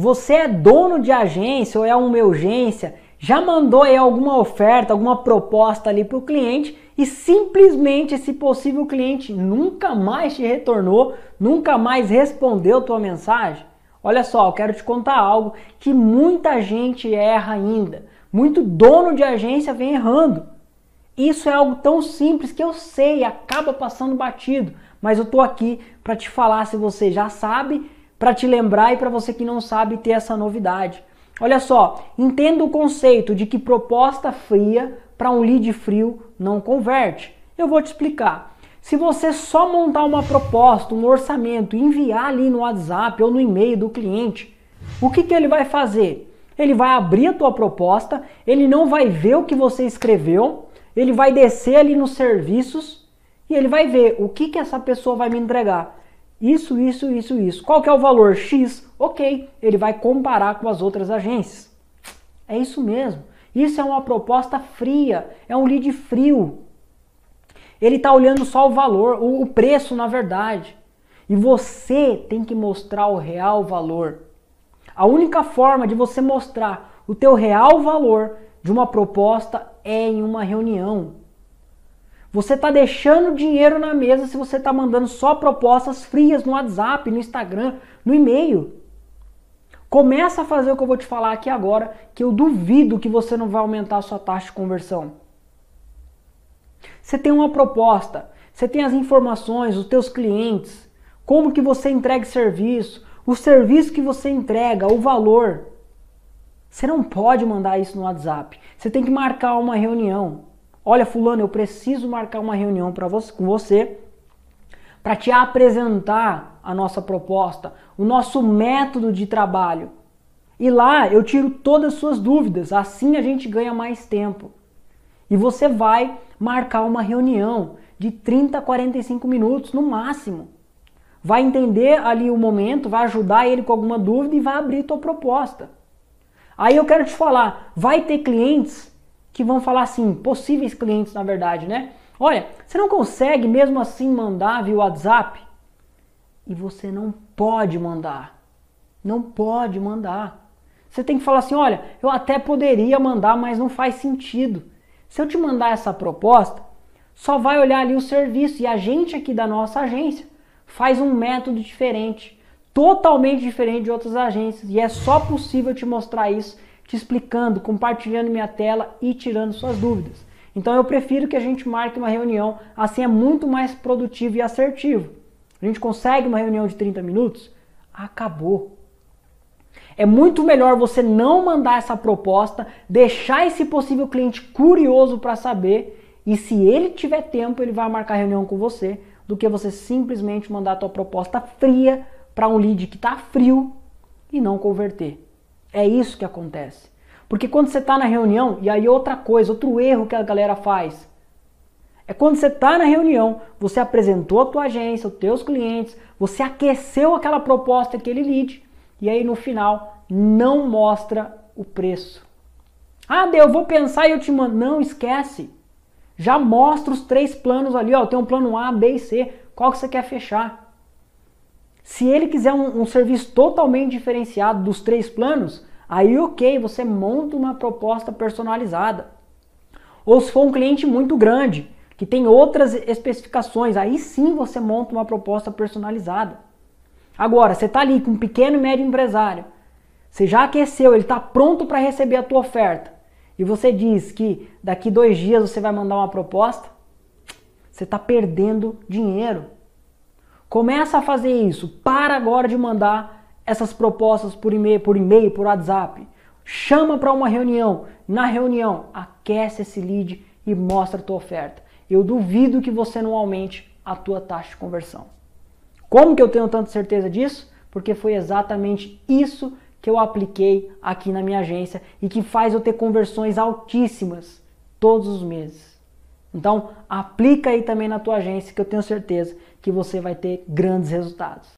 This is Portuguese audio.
Você é dono de agência ou é uma urgência? Já mandou aí alguma oferta, alguma proposta ali para o cliente e simplesmente esse possível cliente nunca mais te retornou, nunca mais respondeu tua mensagem? Olha só, eu quero te contar algo que muita gente erra ainda. Muito dono de agência vem errando. Isso é algo tão simples que eu sei, acaba passando batido, mas eu tô aqui para te falar se você já sabe, para te lembrar e para você que não sabe ter essa novidade. Olha só, entenda o conceito de que proposta fria para um lead frio não converte. Eu vou te explicar. Se você só montar uma proposta, um orçamento, enviar ali no WhatsApp ou no e-mail do cliente, o que, que ele vai fazer? Ele vai abrir a tua proposta, ele não vai ver o que você escreveu, ele vai descer ali nos serviços e ele vai ver o que, que essa pessoa vai me entregar. Isso, isso, isso, isso. Qual que é o valor? X. Ok. Ele vai comparar com as outras agências. É isso mesmo. Isso é uma proposta fria. É um lead frio. Ele está olhando só o valor, o preço na verdade. E você tem que mostrar o real valor. A única forma de você mostrar o teu real valor de uma proposta é em uma reunião. Você está deixando dinheiro na mesa se você está mandando só propostas frias no WhatsApp, no Instagram, no e-mail. Começa a fazer o que eu vou te falar aqui agora, que eu duvido que você não vai aumentar a sua taxa de conversão. Você tem uma proposta, você tem as informações, os teus clientes, como que você entrega serviço, o serviço que você entrega, o valor. Você não pode mandar isso no WhatsApp. Você tem que marcar uma reunião. Olha, fulano, eu preciso marcar uma reunião para você, com você para te apresentar a nossa proposta, o nosso método de trabalho. E lá eu tiro todas as suas dúvidas, assim a gente ganha mais tempo. E você vai marcar uma reunião de 30 a 45 minutos no máximo. Vai entender ali o momento, vai ajudar ele com alguma dúvida e vai abrir tua proposta. Aí eu quero te falar, vai ter clientes que vão falar assim, possíveis clientes na verdade, né? Olha, você não consegue mesmo assim mandar via WhatsApp? E você não pode mandar. Não pode mandar. Você tem que falar assim: olha, eu até poderia mandar, mas não faz sentido. Se eu te mandar essa proposta, só vai olhar ali o serviço e a gente aqui da nossa agência faz um método diferente totalmente diferente de outras agências e é só possível te mostrar isso te explicando, compartilhando minha tela e tirando suas dúvidas. Então eu prefiro que a gente marque uma reunião, assim é muito mais produtivo e assertivo. A gente consegue uma reunião de 30 minutos? Acabou. É muito melhor você não mandar essa proposta, deixar esse possível cliente curioso para saber e se ele tiver tempo, ele vai marcar reunião com você, do que você simplesmente mandar a tua proposta fria para um lead que está frio e não converter. É isso que acontece. Porque quando você está na reunião, e aí outra coisa, outro erro que a galera faz, é quando você está na reunião, você apresentou a tua agência, os teus clientes, você aqueceu aquela proposta, aquele lead, e aí no final não mostra o preço. Ah, Deus, eu vou pensar e eu te mando. Não, esquece. Já mostra os três planos ali, ó. Tem um plano A, B e C. Qual que você quer fechar? Se ele quiser um, um serviço totalmente diferenciado dos três planos, aí ok, você monta uma proposta personalizada. Ou se for um cliente muito grande, que tem outras especificações, aí sim você monta uma proposta personalizada. Agora, você está ali com um pequeno e médio empresário, você já aqueceu, ele está pronto para receber a tua oferta, e você diz que daqui dois dias você vai mandar uma proposta, você está perdendo dinheiro. Começa a fazer isso. Para agora de mandar essas propostas por e-mail, por e-mail, por WhatsApp. Chama para uma reunião. Na reunião, aquece esse lead e mostra a tua oferta. Eu duvido que você não aumente a tua taxa de conversão. Como que eu tenho tanta certeza disso? Porque foi exatamente isso que eu apliquei aqui na minha agência e que faz eu ter conversões altíssimas todos os meses. Então, aplica aí também na tua agência que eu tenho certeza que você vai ter grandes resultados.